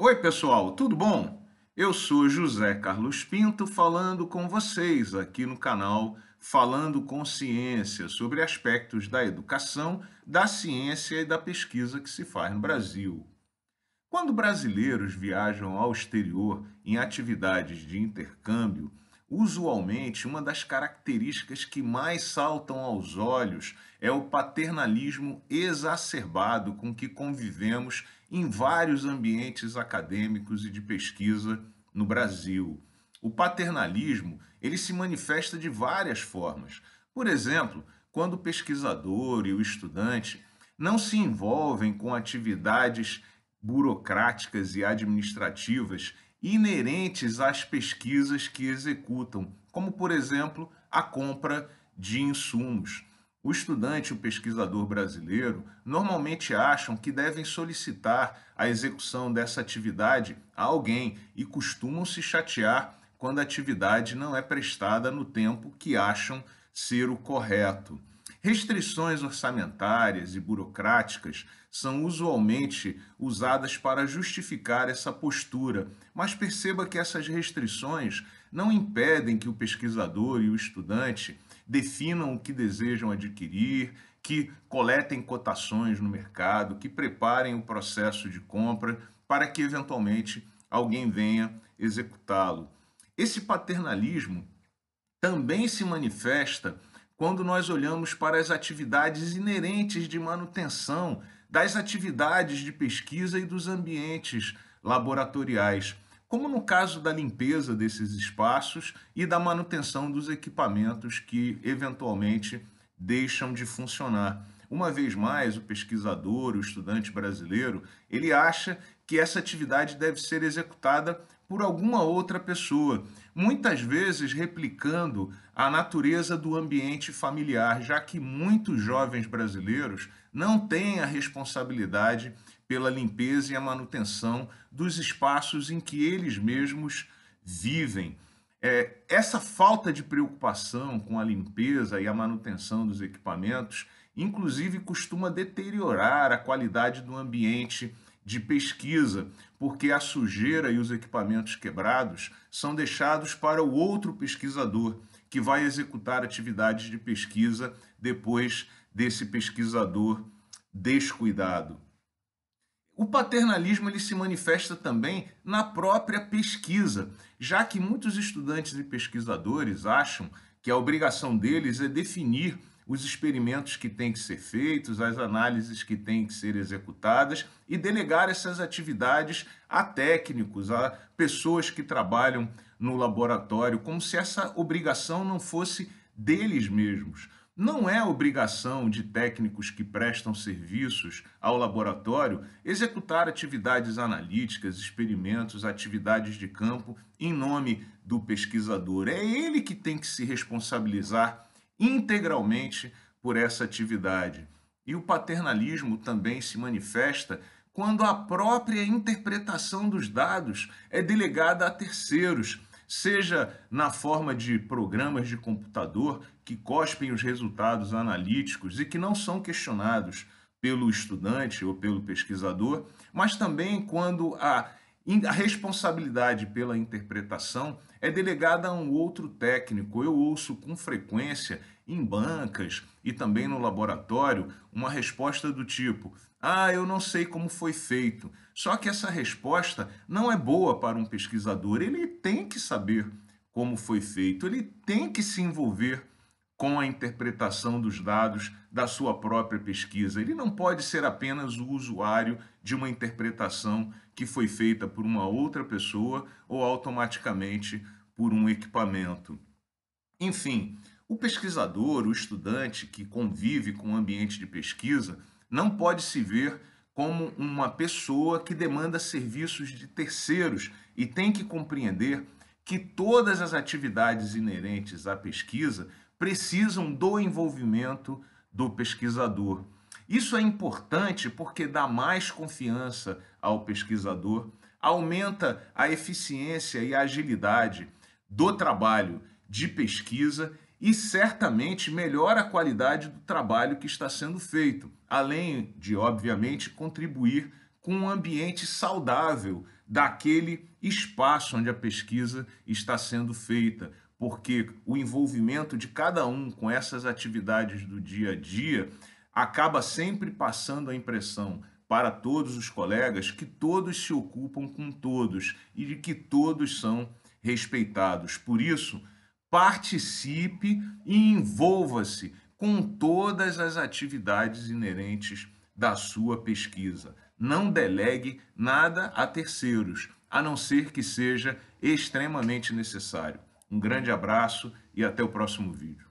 Oi, pessoal, tudo bom? Eu sou José Carlos Pinto falando com vocês aqui no canal Falando com Ciência sobre aspectos da educação, da ciência e da pesquisa que se faz no Brasil. Quando brasileiros viajam ao exterior em atividades de intercâmbio, Usualmente, uma das características que mais saltam aos olhos é o paternalismo exacerbado com que convivemos em vários ambientes acadêmicos e de pesquisa no Brasil. O paternalismo, ele se manifesta de várias formas. Por exemplo, quando o pesquisador e o estudante não se envolvem com atividades burocráticas e administrativas inerentes às pesquisas que executam, como, por exemplo, a compra de insumos. O estudante e o pesquisador brasileiro normalmente acham que devem solicitar a execução dessa atividade a alguém e costumam se chatear quando a atividade não é prestada no tempo que acham ser o correto. Restrições orçamentárias e burocráticas são usualmente usadas para justificar essa postura, mas perceba que essas restrições não impedem que o pesquisador e o estudante definam o que desejam adquirir, que coletem cotações no mercado, que preparem o processo de compra para que eventualmente alguém venha executá-lo. Esse paternalismo também se manifesta quando nós olhamos para as atividades inerentes de manutenção das atividades de pesquisa e dos ambientes laboratoriais, como no caso da limpeza desses espaços e da manutenção dos equipamentos que eventualmente deixam de funcionar. Uma vez mais, o pesquisador, o estudante brasileiro, ele acha que essa atividade deve ser executada por alguma outra pessoa, muitas vezes replicando a natureza do ambiente familiar, já que muitos jovens brasileiros não têm a responsabilidade pela limpeza e a manutenção dos espaços em que eles mesmos vivem. É, essa falta de preocupação com a limpeza e a manutenção dos equipamentos, inclusive, costuma deteriorar a qualidade do ambiente de pesquisa, porque a sujeira e os equipamentos quebrados são deixados para o outro pesquisador, que vai executar atividades de pesquisa depois desse pesquisador descuidado. O paternalismo ele se manifesta também na própria pesquisa, já que muitos estudantes e pesquisadores acham que a obrigação deles é definir os experimentos que têm que ser feitos, as análises que têm que ser executadas e delegar essas atividades a técnicos, a pessoas que trabalham no laboratório, como se essa obrigação não fosse deles mesmos. Não é obrigação de técnicos que prestam serviços ao laboratório executar atividades analíticas, experimentos, atividades de campo em nome do pesquisador. É ele que tem que se responsabilizar integralmente por essa atividade. E o paternalismo também se manifesta quando a própria interpretação dos dados é delegada a terceiros, seja na forma de programas de computador que cospem os resultados analíticos e que não são questionados pelo estudante ou pelo pesquisador, mas também quando a a responsabilidade pela interpretação é delegada a um outro técnico. Eu ouço com frequência em bancas e também no laboratório uma resposta do tipo: Ah, eu não sei como foi feito. Só que essa resposta não é boa para um pesquisador. Ele tem que saber como foi feito, ele tem que se envolver com a interpretação dos dados da sua própria pesquisa. Ele não pode ser apenas o usuário de uma interpretação que foi feita por uma outra pessoa ou automaticamente por um equipamento. Enfim, o pesquisador, o estudante que convive com o ambiente de pesquisa, não pode se ver como uma pessoa que demanda serviços de terceiros e tem que compreender que todas as atividades inerentes à pesquisa precisam do envolvimento do pesquisador. Isso é importante porque dá mais confiança ao pesquisador, aumenta a eficiência e a agilidade do trabalho de pesquisa e certamente melhora a qualidade do trabalho que está sendo feito, além de, obviamente, contribuir com um ambiente saudável daquele espaço onde a pesquisa está sendo feita, porque o envolvimento de cada um com essas atividades do dia a dia acaba sempre passando a impressão para todos os colegas que todos se ocupam com todos e de que todos são respeitados. Por isso, participe e envolva-se com todas as atividades inerentes da sua pesquisa. Não delegue nada a terceiros, a não ser que seja extremamente necessário. Um grande abraço e até o próximo vídeo.